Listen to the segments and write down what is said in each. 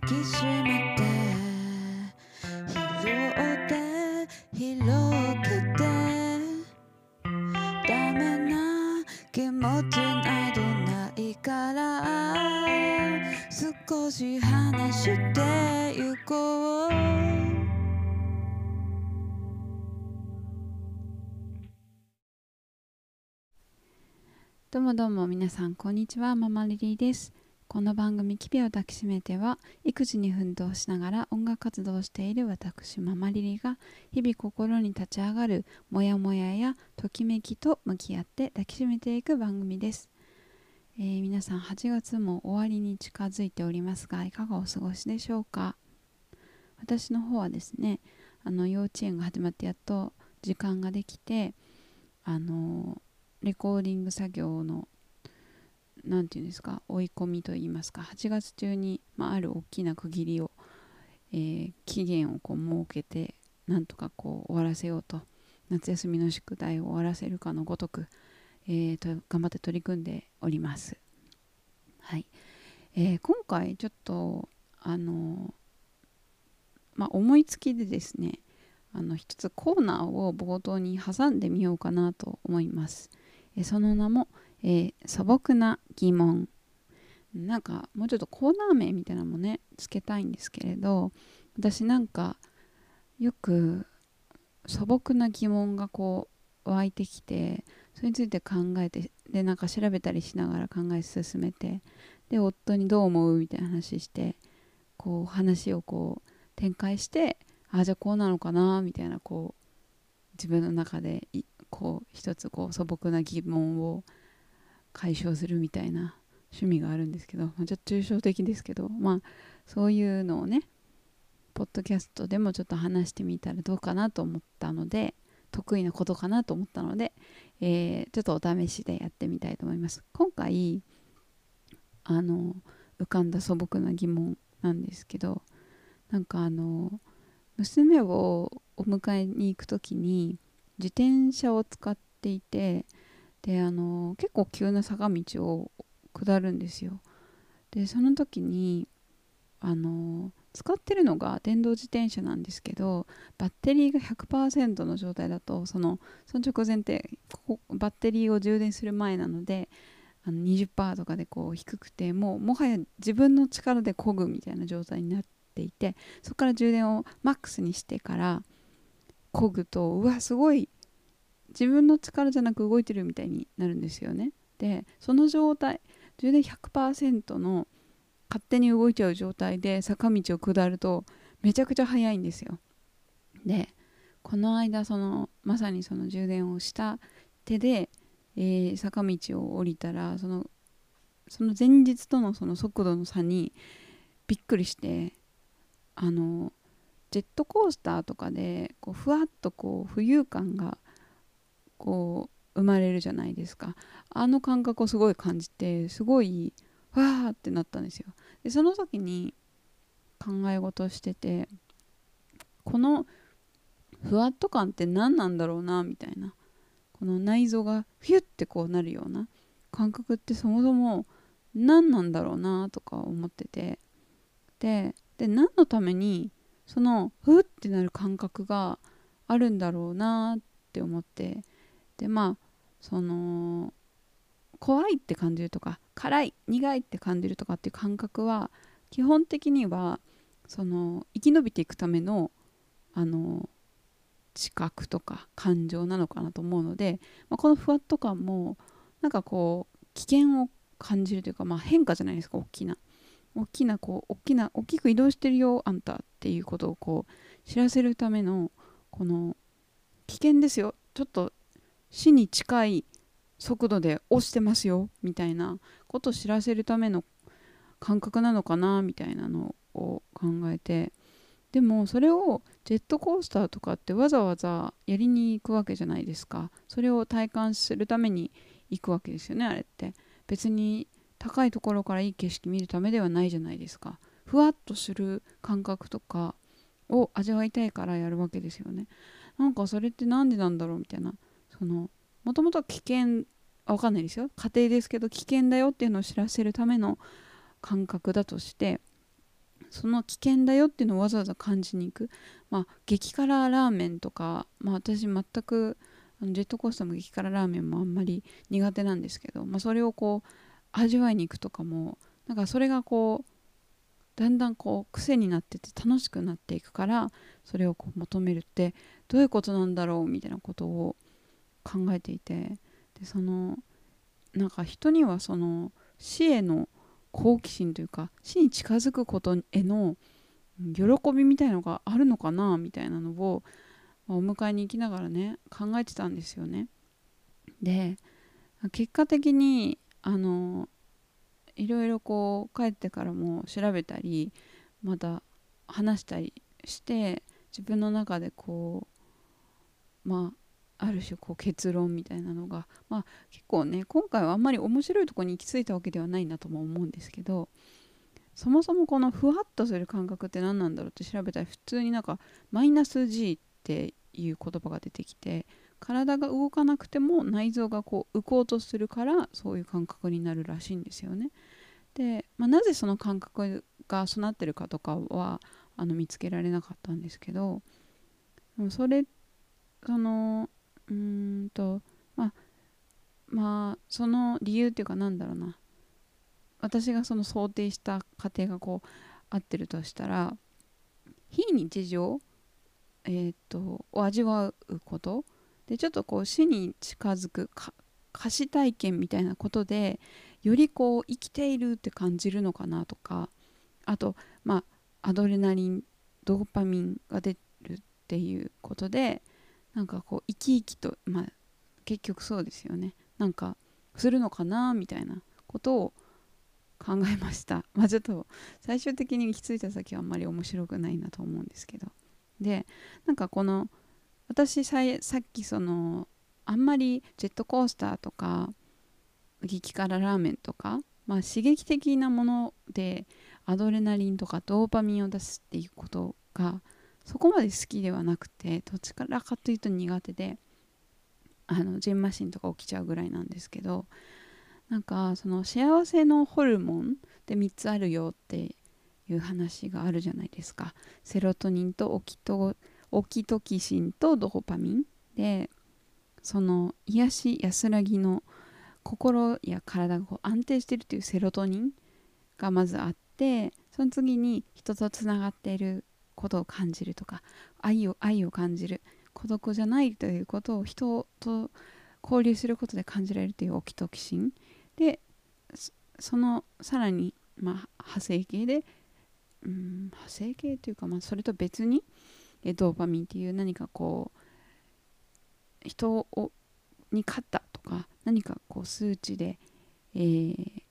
抱きしめて。拾って広げて。ダメな気持ちなどないから。少し話してゆこう。どうもどうも皆さんこんにちは。ママリリーです。この番組「キビを抱きしめては」育児に奮闘しながら音楽活動をしている私ママリリが日々心に立ち上がるモヤモヤやときめきと向き合って抱きしめていく番組です、えー皆さん8月も終わりに近づいておりますがいかがお過ごしでしょうか？私の方はですねあの幼稚園が始まってやっと時間ができてあのレコーディング作業の何て言うんですか追い込みといいますか8月中に、まあ、ある大きな区切りを、えー期限をこう設けてなんとかこう終わらせようと夏休みの宿題を終わらせるかのごとく、えーと頑張って取り組んでおります。はいえー今回ちょっとあのまあ、思いつきでですねあの一つコーナーを冒頭に挟んでみようかなと思います。えその名も、えー素朴な疑問。なんかもうちょっとコーナー名みたいなのもねつけたいんですけれど私なんかよく素朴な疑問がこう湧いてきてそれについて考えてでなんか調べたりしながら考え進めてで夫にどう思うみたいな話してこう話をこう展開してああじゃあこうなのかなみたいなこう自分の中でこう一つこう素朴な疑問を解消するみたいな趣味があるんですけど、まあ、ちょっと抽象的ですけどまあそういうのをねポッドキャストでもちょっと話してみたらどうかなと思ったので得意なことかなと思ったので、えーちょっとお試しでやってみたいと思います。今回あの浮かんだ素朴な疑問なんですけどなんかあの娘をお迎えに行く時に自転車を使っていてであの結構急な坂道を下るんですよ。でその時にあの使ってるのが電動自転車なんですけどバッテリーが100%の状態だとそのその直前ってここバッテリーを充電する前なのであの20%とかでこう低くてもうもはや自分の力で漕ぐみたいな状態になっていてそこから充電をマックスにしてから漕ぐとうわすごい自分の力じゃなく動いてるみたいになるんですよね。でその状態充電100%の勝手に動いちゃう状態で坂道を下るとめちゃくちゃ速いんですよ。でこの間そのまさにその充電をした手で、えー坂道を降りたらそのその前日とのその速度の差にびっくりしてあのジェットコースターとかでこうふわっとこう浮遊感がこう生まれるじゃないですか。あの感覚をすごい感じてすごいわーってなったんですよ。でその時に考え事しててこのふわっと感って何なんだろうなみたいなこの内臓がフュッてこうなるような感覚ってそもそも何なんだろうなとか思ってて。でで何のためにそのふってなる感覚があるんだろうなって思ってでまあその怖いって感じるとか辛い苦いって感じるとかっていう感覚は基本的にはその生き延びていくためのあの知覚とか感情なのかなと思うので、まあ、このふわっと感もなんかこう危険を感じるというか、まあ、変化じゃないですか大きな。大きなこう大きな大きく移動してるよあんたっていうことをこう知らせるためのこの危険ですよちょっと死に近い速度で押してますよみたいなことを知らせるための感覚なのかなみたいなのを考えて。でもそれをジェットコースターとかってわざわざやりに行くわけじゃないですか。それを体感するために行くわけですよねあれって。別に高いところからいい景色見るためではないじゃないですか。ふわっとする感覚とかを味わいたいからやるわけですよね。なんかそれって何でなんだろうみたいな。そのもともとは危険あわかんないですよ。家庭ですけど危険だよっていうのを知らせるための感覚だとしてその危険だよっていうのをわざわざ感じに行く。まあ激辛ラーメンとかまあ私全くジェットコースターも激辛ラーメンもあんまり苦手なんですけど、まあ、それをこう味わいに行くとかもなんかそれがこうだんだんこう癖になってて楽しくなっていくからそれをこう求めるってどういうことなんだろうみたいなことを考えていてでそのなんか人にはその死への好奇心というか死に近づくことへの喜びみたいのがあるのかなみたいなのを、お迎えに行きながらね考えてたんですよね。で結果的にあのいろいろこう帰ってからも調べたりまた話したりして自分の中でこうまあある種こう結論みたいなのが、まあ、結構ね今回はあんまり面白いとこに行き着いたわけではないなとも思うんですけどそもそもこのふわっとする感覚って何なんだろうって調べたら普通になんかマイナス G っていう言葉が出てきて体が動かなくても内臓がこう浮こうとするからそういう感覚になるらしいんですよね。で、まあ、なぜその感覚が備ってるかとかはあの見つけられなかったんですけどそれそのうんとまあまあその理由っていうかなんだろうな。私がその想定した過程がこう合ってるとしたら非日常えー、っとを味わうこと。でちょっとこう死に近づく歌詞体験みたいなことでよりこう生きているって感じるのかなとか。あとまあアドレナリンドーパミンが出るっていうことでなんかこう生き生きとまあ結局そうですよね。なんかするのかなみたいなことを考えました。まあちょっと最終的に行き着いた先はあんまり面白くないなと思うんですけど。でなんかこの私ささっきそのあんまりジェットコースターとか激辛ラーメンとか、まあ、刺激的なものでアドレナリンとかドーパミンを出すっていうことがそこまで好きではなくてどちらかというと苦手であのジンマシンとか起きちゃうぐらいなんですけどなんかその幸せのホルモンで3つあるよっていう話があるじゃないですか。セロトニンとオキトオキトキシンとドーパミンでその癒し安らぎの心や体がこう安定してるというセロトニンがまずあってその次に人とつながっていることを感じるとか愛を愛を感じる孤独じゃないということを人と交流することで感じられるというオキトキシンでそのさらに、まあ、派生系でうん派生系というか、まあ、それと別にドーパミンっていう何かこう人をに勝ったとか何かこう数値で、えー、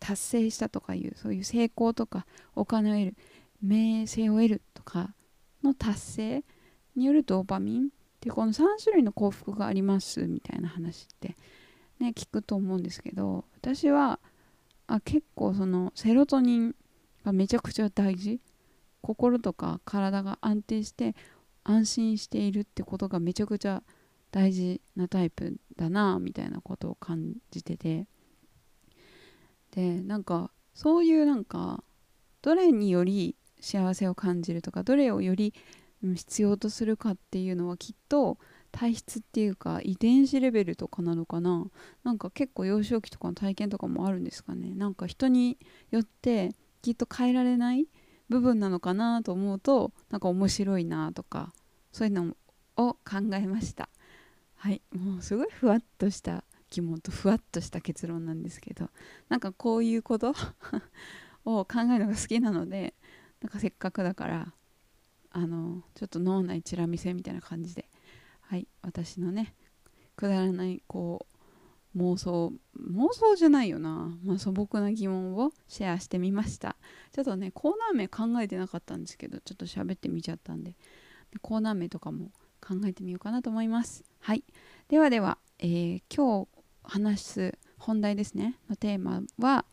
達成したとかいうそういう成功とかお金を得る名声を得るとかの達成によるドーパミンってこの3種類の幸福がありますみたいな話ってね聞くと思うんですけど私はあ結構そのセロトニンがめちゃくちゃ大事。心とか体が安定して安心しているってことがめちゃくちゃ大事なタイプだなみたいなことを感じてて。でなんかそういうなんかどれにより幸せを感じるとかどれをより必要とするかっていうのはきっと体質っていうか遺伝子レベルとかなのかな。なんか結構幼少期とかの体験とかもあるんですかね。なんか人によってきっと変えられない部分なのかなと思うとなんか面白いなとかそういうのを考えました。はい。もうすごいふわっとした疑問とふわっとした結論なんですけどなんかこういうこと を考えるのが好きなのでなんかせっかくだからあのちょっと脳内チラ見せみたいな感じではい私のねくだらないこう妄想妄想じゃないよな、まあ、素朴な疑問をシェアしてみました。ちょっとねコーナー名考えてなかったんですけどちょっと喋ってみちゃったんでコーナー名とかも考えてみようかなと思います。はい。ではでは、えー、今日話す本題ですね。のテーマは、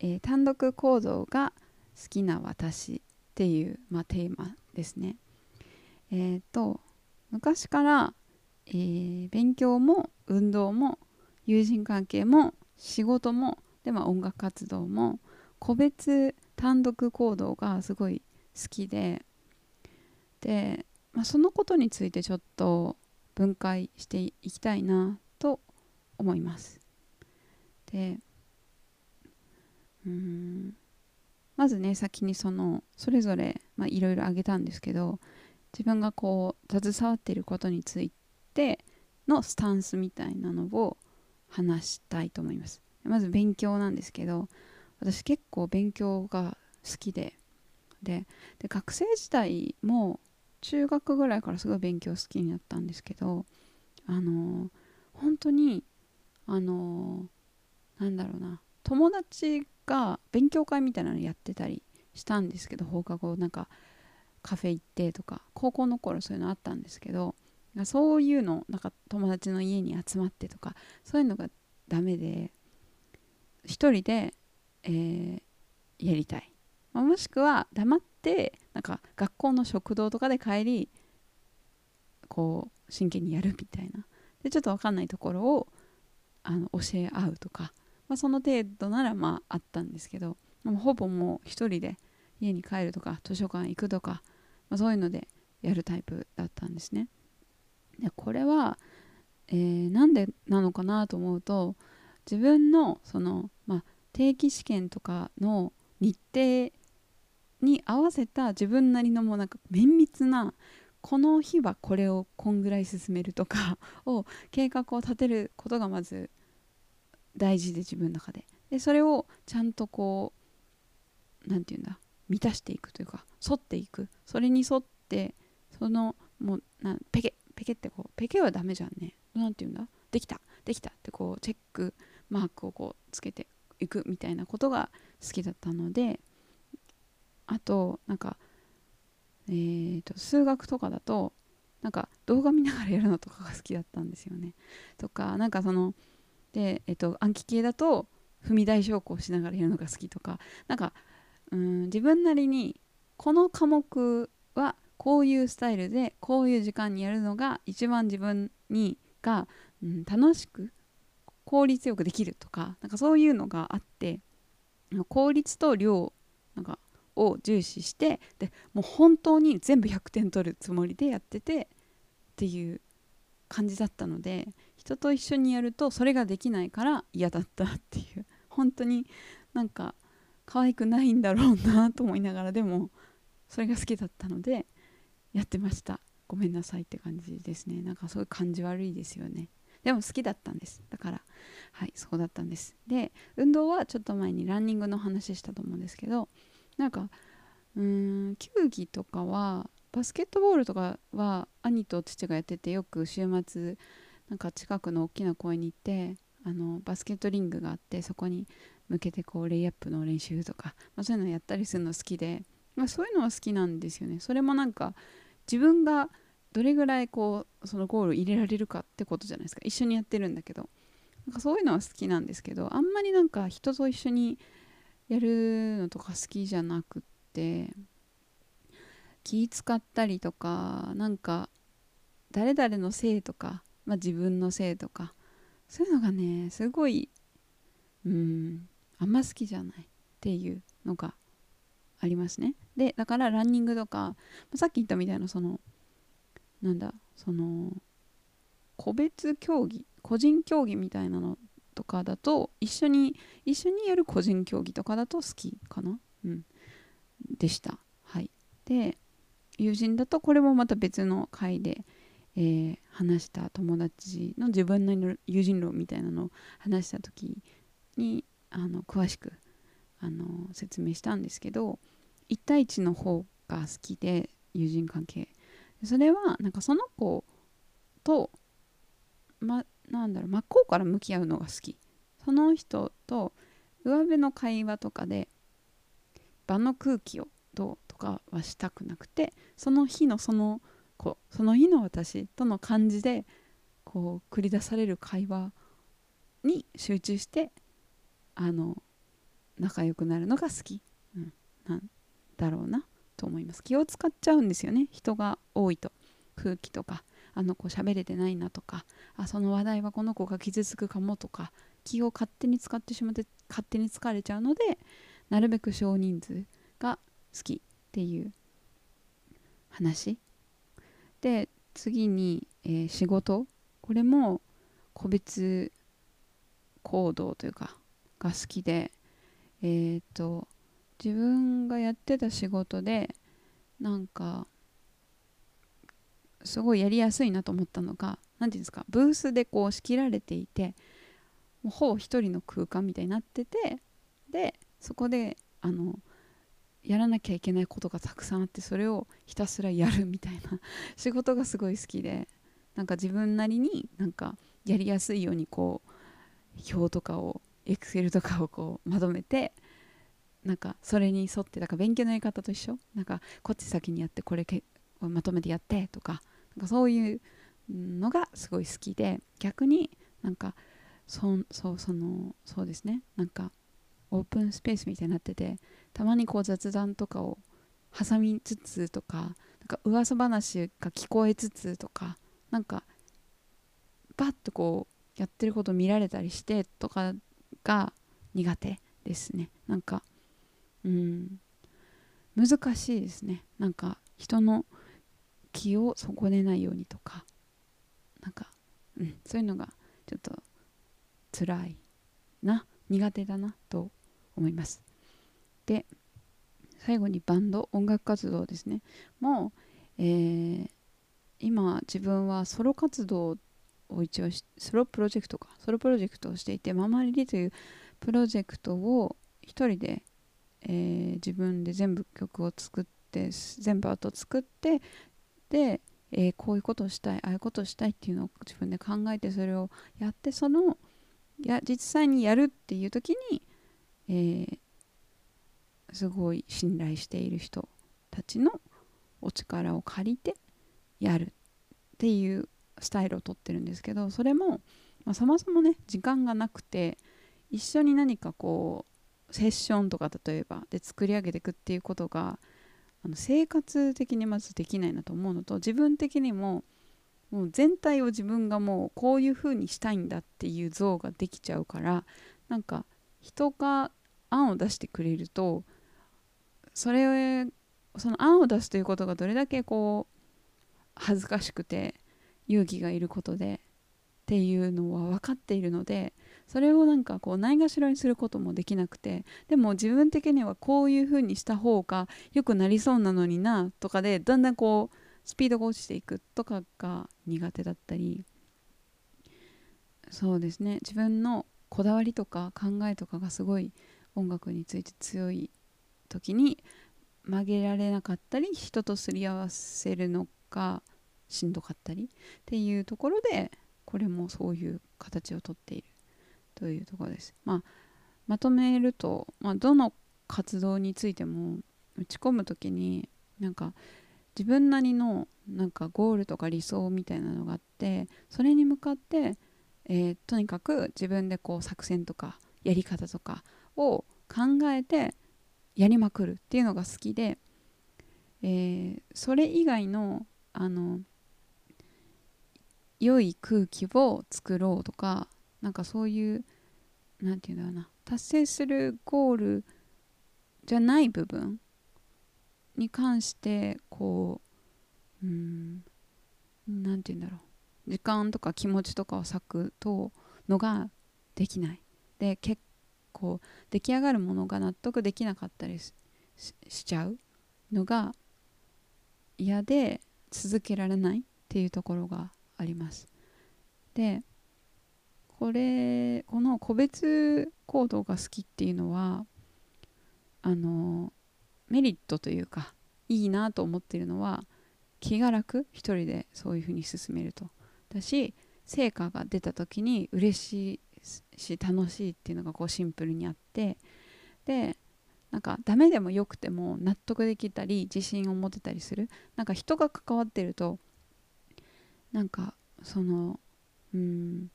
えー、単独行動が好きな私。っていう、まあ、テーマですねえっ、ー、と昔から、えー、勉強も運動も友人関係も仕事もで、まあ、音楽活動も個別単独行動がすごい好きでで、まあ、そのことについてちょっと分解していきたいなと思います。でうんまずね先にそのそれぞれいろいろ挙げたんですけど自分がこう携わっていることについてのスタンスみたいなのを話したいと思います。まず勉強なんですけど私結構勉強が好きででで学生時代も中学ぐらいからすごい勉強好きになったんですけどあの本当にあのなんだろうな友達が勉強会みたいなのやってたりしたんですけど放課後なんかカフェ行ってとか高校の頃そういうのあったんですけどそういうのなんか友達の家に集まってとかそういうのがダメで一人で、えー、やりたい、まあ、もしくは黙ってなんか学校の食堂とかで帰りこう真剣にやるみたいな。でちょっと分かんないところをあの教え合うとか、まあ、その程度ならまああったんですけどほぼもう一人で家に帰るとか図書館行くとか、まあ、そういうのでやるタイプだったんですね。でこれは、えー、なんでなのかなと思うと自分のその、まあ、定期試験とかの日程に合わせた自分なりのもうなんか綿密なこの日はこれをこんぐらい進めるとかを計画を立てることがまず大事で自分の中で。でそれをちゃんとこう何て言うんだ？満たしていくというか沿っていく。それに沿ってそのもうなペケペケってこうペケはダメじゃんね。何て言うんだ？できた。できた。ってこうチェックマークをこうつけていくみたいなことが好きだったのであとなんかえーと、数学とかだとなんか動画見ながらやるのとかが好きだったんですよね。とかなんかそので、えっと、暗記系だと踏み台昇降しながらやるのが好きとかなんかうん自分なりにこの科目はこういうスタイルでこういう時間にやるのが一番自分にが、うん、楽しく効率よくできるとかなんかそういうのがあって効率と量なんかを重視してでもう本当に全部100点取るつもりでやっててっていう感じだったので人と一緒にやるとそれができないから嫌だったっていう。本当になんか可愛くないんだろうなと思いながらでもそれが好きだったのでやってました。ごめんなさいって感じですね。なんかそうい感じ悪いですよね。でも好きだったんです。だからはいそうだったんです。で運動はちょっと前にランニングの話したと思うんですけどなんかうーん球技とかはバスケットボールとかは兄と父がやっててよく週末なんか近くの大きな公園に行ってあのバスケットリングがあってそこに向けてこうレイアップの練習とか、まあ、そういうのやったりするの好きで、まあ、そういうのは好きなんですよね。それもなんか自分がどれぐらいこうそのゴール入れられるかってことじゃないですか。一緒にやってるんだけど。なんかそういうのは好きなんですけどあんまりなんか人と一緒にやるのとか好きじゃなくって気使ったりとかなんか誰々のせいとか、まあ、自分のせいとかそういうのがねすごいうんあんま好きじゃないっていうのがありますね。でだからランニングとかさっき言ったみたいなそのなんだその個別競技個人競技みたいなのとかだと一緒に一緒にやる個人競技とかだと好きかな。うん。でした。はい。で友人だとこれもまた別の回で、えー、話した友達の自分の友人論みたいなのを話した時にあの詳しくあの説明したんですけど1対1の方が好きで友人関係。それはなんかその子とまなんだろう真っ向から向き合うのが好き。その人と上辺の会話とかで場の空気をどうとかはしたくなくてその日のその子その日の私との感じでこう繰り出される会話に集中してあの仲良くなるのが好き、うん、なんだろうなと思います。気を使っちゃうんですよね。人が多いと。空気とかあの子喋れてないなとかあその話題はこの子が傷つくかもとか気を勝手に使ってしまって勝手に疲れちゃうのでなるべく少人数が好き。っていう話。で次に、えー仕事。これも個別行動というかが好きでえっ、と自分がやってた仕事でなんかすごいやりやすいなと思ったのが何ていうんですかブースでこう仕切られていてもうほぼ一人の空間みたいになっててでそこであのやらなきゃいけないことがたくさんあってそれをひたすらやるみたいな 仕事がすごい好きでなんか自分なりになんかやりやすいようにこう表とかをエクセルとかをこうまとめてなんかそれに沿ってだから勉強のやり方と一緒？なんかこっち先にやってこれけまとめてやってとかなんかそういうのがすごい好きで逆になんかそそうそのそうですね。なんかオープンスペースみたいになっててたまにこう雑談とかを挟みつつとかなんか噂話が聞こえつつとかなんかバッとこうやってること見られたりしてとかが苦手ですね。なんかうん難しいですね。なんか人の気を損ねないようにとか。なんか、うん、そういうのがちょっと辛いな苦手だなと思います。で最後にバンド音楽活動ですね。もう、えー今自分はソロ活動を一応ソロプロジェクトかソロプロジェクトをしていてママリリというプロジェクトを一人で、えー自分で全部曲を作って全部アートを作ってで、えーこういうことをしたいああいうことをしたいっていうのを自分で考えてそれをやってそのや実際にやるっていう時に、えーすごい信頼している人たちのお力を借りてやるっていうスタイルをとってるんですけどそれも、まあ、そもそもね時間がなくて一緒に何かこうセッションとか例えばで作り上げていくっていうことがあの生活的にまずできないなと思うのと自分的にももう全体を自分がもうこういう風にしたいんだっていう像ができちゃうからなんか人が案を出してくれるとそれその案を出すということがどれだけこう恥ずかしくて勇気がいることでっていうのは分かっているのでそれをなんかこうないがしろにすることもできなくてでも自分的にはこういう風にした方が良くなりそうなのになとかでだんだんこうスピードが落ちていくとかが苦手だったり。そうですね。自分のこだわりとか考えとかがすごい音楽について強い時に曲げられなかったり人とすり合わせるのがしんどかったりっていうところでこれもそういう形をとっているというところです。まあ、まとめると、まあ、どの活動についても打ち込む時になんか自分なりのなんかゴールとか理想みたいなのがあってそれに向かって、えーとにかく自分でこう作戦とかやり方とかを考えてやりまくるっていうのが好きで、えーそれ以外のあの良い空気を作ろうとかなんかそういうなんていうんだろうな達成するゴールじゃない部分に関してこううんなんていうんだろう。時間とか気持ちとかを割くとのができない。で結構出来上がるものが納得できなかったりしちゃうのが嫌で続けられないっていうところがあります。でこれこの個別行動が好きっていうのはあのメリットというかいいなと思ってるのは気が楽一人でそういうふうに進めると。だし成果が出た時に嬉しいし楽しいっていうのがこうシンプルにあってでなんかダメでもよくても納得できたり自信を持てたりする。なんか人が関わってるとなんかそのうん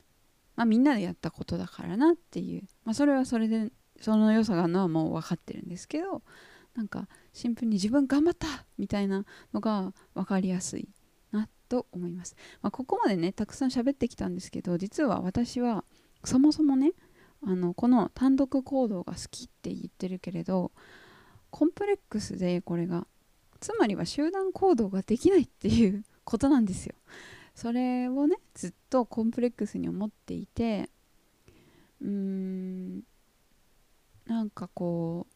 まあみんなでやったことだからなっていう。まあそれはそれでその良さがあるのはもう分かってるんですけどなんかシンプルに自分頑張ったみたいなのが分かりやすいなと思います、まあ、ここまでねたくさん喋ってきたんですけど実は私はそもそもねあのこの単独行動が好きって言ってるけれどコンプレックスでこれがつまりは集団行動ができないっていうことなんですよ。それをねずっとコンプレックスに思っていてうーんなんかこ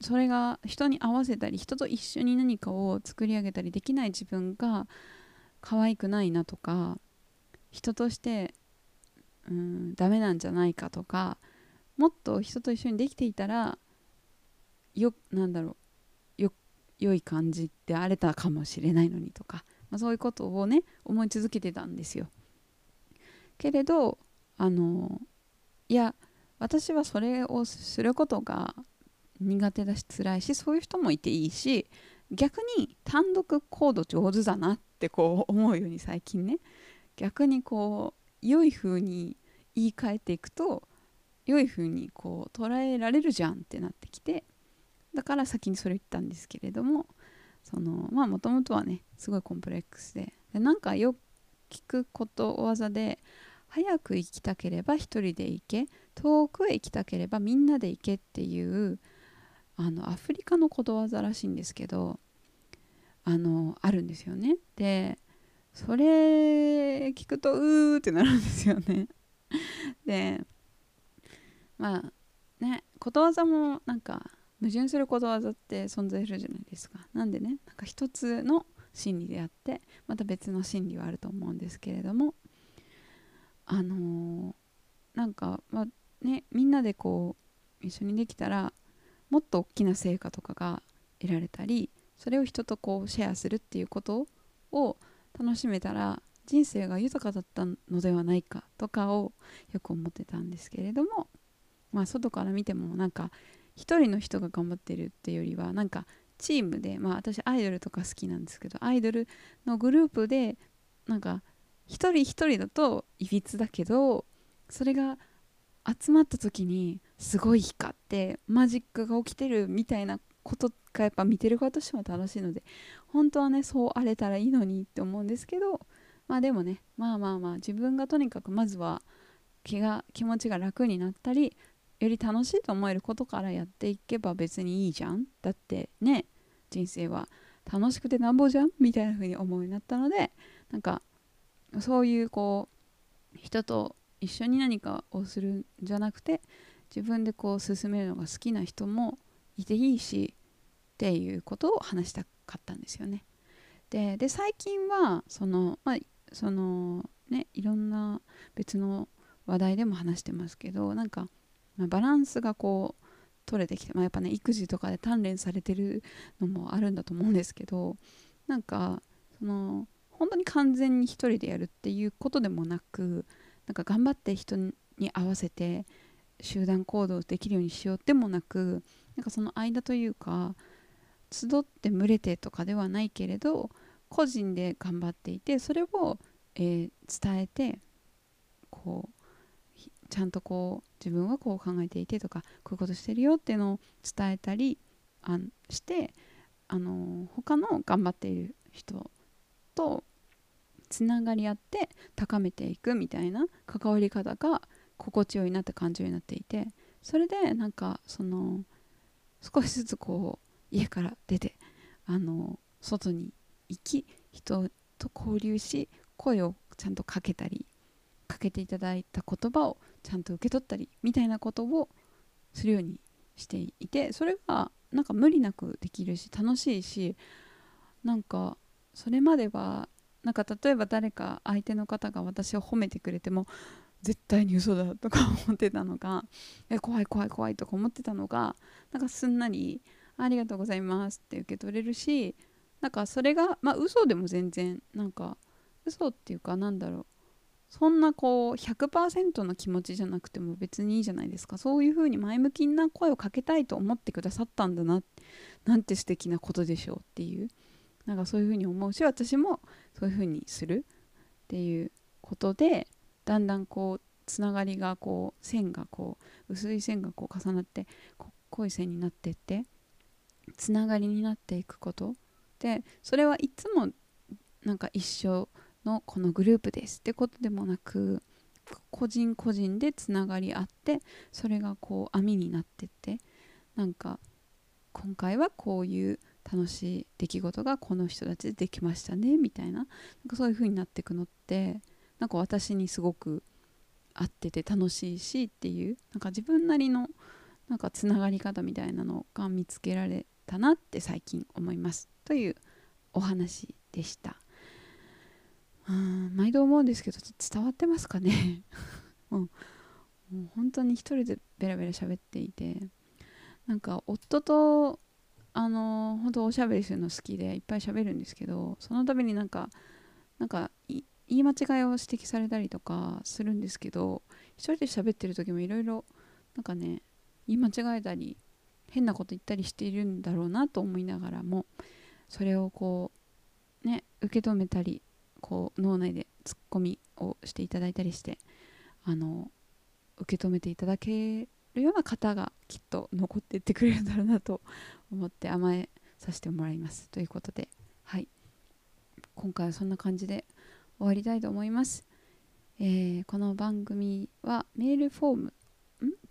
うそれが人に合わせたり人と一緒に何かを作り上げたりできない自分が可愛くないなとか人としてうんダメなんじゃないかとかもっと人と一緒にできていたらよなんだろうよ良い感じであれたかもしれないのにとか、まあ、そういうことをね思い続けてたんですよ。けれどあのいや私はそれをすることが苦手だし辛いしそういう人もいていいし逆に単独行動上手だなってこう思うように最近ね逆にこう良い風に言い換えていくと良い風にこう捉えられるじゃんってなってきてだから先にそれ言ったんですけれどもそのまあもともとはねすごいコンプレックスででなんかよく聞くことわざで早く行きたければ一人で行け遠くへ行きたければみんなで行けっていうあのアフリカのことわざらしいんですけどあのあるんですよね。でそれ聞くとうーってなるんですよね。でまあねことわざもなんか矛盾することわざって存在するじゃないですか。なんでねなんか一つの真理であってまた別の真理はあると思うんですけれどもあのー、なんかまあねみんなでこう一緒にできたらもっと大きな成果とかが得られたりそれを人とこうシェアするっていうことを楽しめたら人生が豊かだったのではないかとかをよく思ってたんですけれどもまあ外から見てもなんか一人の人が頑張ってるっていうよりはなんかチームでまあ私アイドルとか好きなんですけどアイドルのグループでなんか一人一人だといびつだけどそれが集まった時にすごい光ってマジックが起きてるみたいなことがやっぱ見てる側としても楽しいので本当はねそうあれたらいいのにって思うんですけどまあでもねまあまあまあ自分がとにかくまずは気が気持ちが楽になったりより楽しいと思えることからやっていけば別にいいじゃん。だってね人生は楽しくてなんぼじゃんみたいな風に思うようになったのでなんかそういうこう人と一緒に何かをするんじゃなくて自分でこう進めるのが好きな人もいていいしっていうことを話したかったんですよね。でで最近はそのまあそのねいろんな別の話題でも話してますけどなんか、まあ、バランスがこう取れてきて、まあ、やっぱね育児とかで鍛錬されてるのもあるんだと思うんですけどなんかその本当に完全に一人でやるっていうことでもなくなんか頑張って人に合わせて集団行動できるようにしようでもなくなんかその間というか集って群れてとかではないけれど個人で頑張っていてそれを、えー、伝えてこうちゃんとこう自分はこう考えていてとかこういうことしてるよっていうのを伝えたりあしてあの他の頑張っている人とつながり合って高めていくみたいな関わり方が心地よいなって感じになっていてそれでなんかその少しずつこう家から出てあの外に行き人と交流し声をちゃんとかけたりかけていただいた言葉をちゃんと受け取ったりみたいなことをするようにしていてそれがなんか無理なくできるし楽しいしなんかそれまではなんか例えば誰か相手の方が私を褒めてくれても絶対に嘘だとか思ってたのが え怖い怖い怖いとか思ってたのがなんかすんなりありがとうございますって受け取れるしなんかそれがまあ嘘でも全然なんか嘘っていうかなんだろうそんなこう100%の気持ちじゃなくても別にいいじゃないですか。そういう風に前向きな声をかけたいと思ってくださったんだななんて素敵なことでしょうっていうなんかそういう風に思うし私もそういう風にするっていうことでだんだんこうつながりがこう線がこう薄い線がこう重なって濃い線になってってつながりになっていくことでそれはいつもなんか一緒のこのグループですってことでもなく個人個人でつながり合ってそれがこう網になってってなんか今回はこういう楽しい出来事がこの人たちでできましたねみたいななんかそういう風になっていくのってなんか私にすごく合ってて楽しいしっていうなんか自分なりのなんかつながり方みたいなのが見つけられたなって最近思います。というお話でした。うん毎度思うんですけど伝わってますかね？う、もう本当に一人でベラベラ喋っていて。なんか夫とあの本当おしゃべりするの好きでいっぱい喋るんですけどその度になんかなんか言い間違いを指摘されたりとかするんですけど一人で喋ってる時もいろいろなんかね言い間違えたり変なこと言ったりしているんだろうなと思いながらもそれをこうね受け止めたりこう脳内でツッコミをしていただいたりしてあの受け止めていただけるような方がきっと残っていってくれるんだろうなと思って甘えさせてもらいます。ということではい。今回はそんな感じで終わりたいと思います、えー、この番組はメールフォームん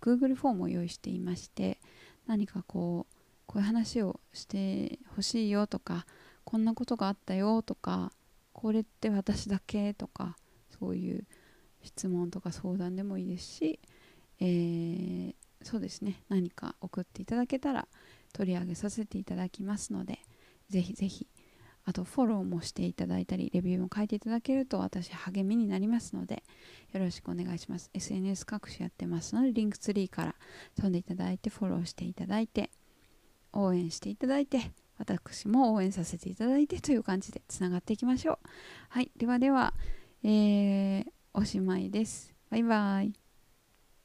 ？Google フォームを用意していまして何かこうこういう話をしてほしいよとかこんなことがあったよとかこれって私だけとかそういう質問とか相談でもいいですし、えー、そうですね。何か送っていただけたら取り上げさせていただきますのでぜひぜひあとフォローもしていただいたりレビューも書いていただけると私励みになりますのでよろしくお願いします。SNS 各種やってますのでリンクツリーから飛んでいただいてフォローしていただいて応援していただいて私も応援させていただいてという感じでつながっていきましょう。はいではでは、えー、おしまいです。バイバイ。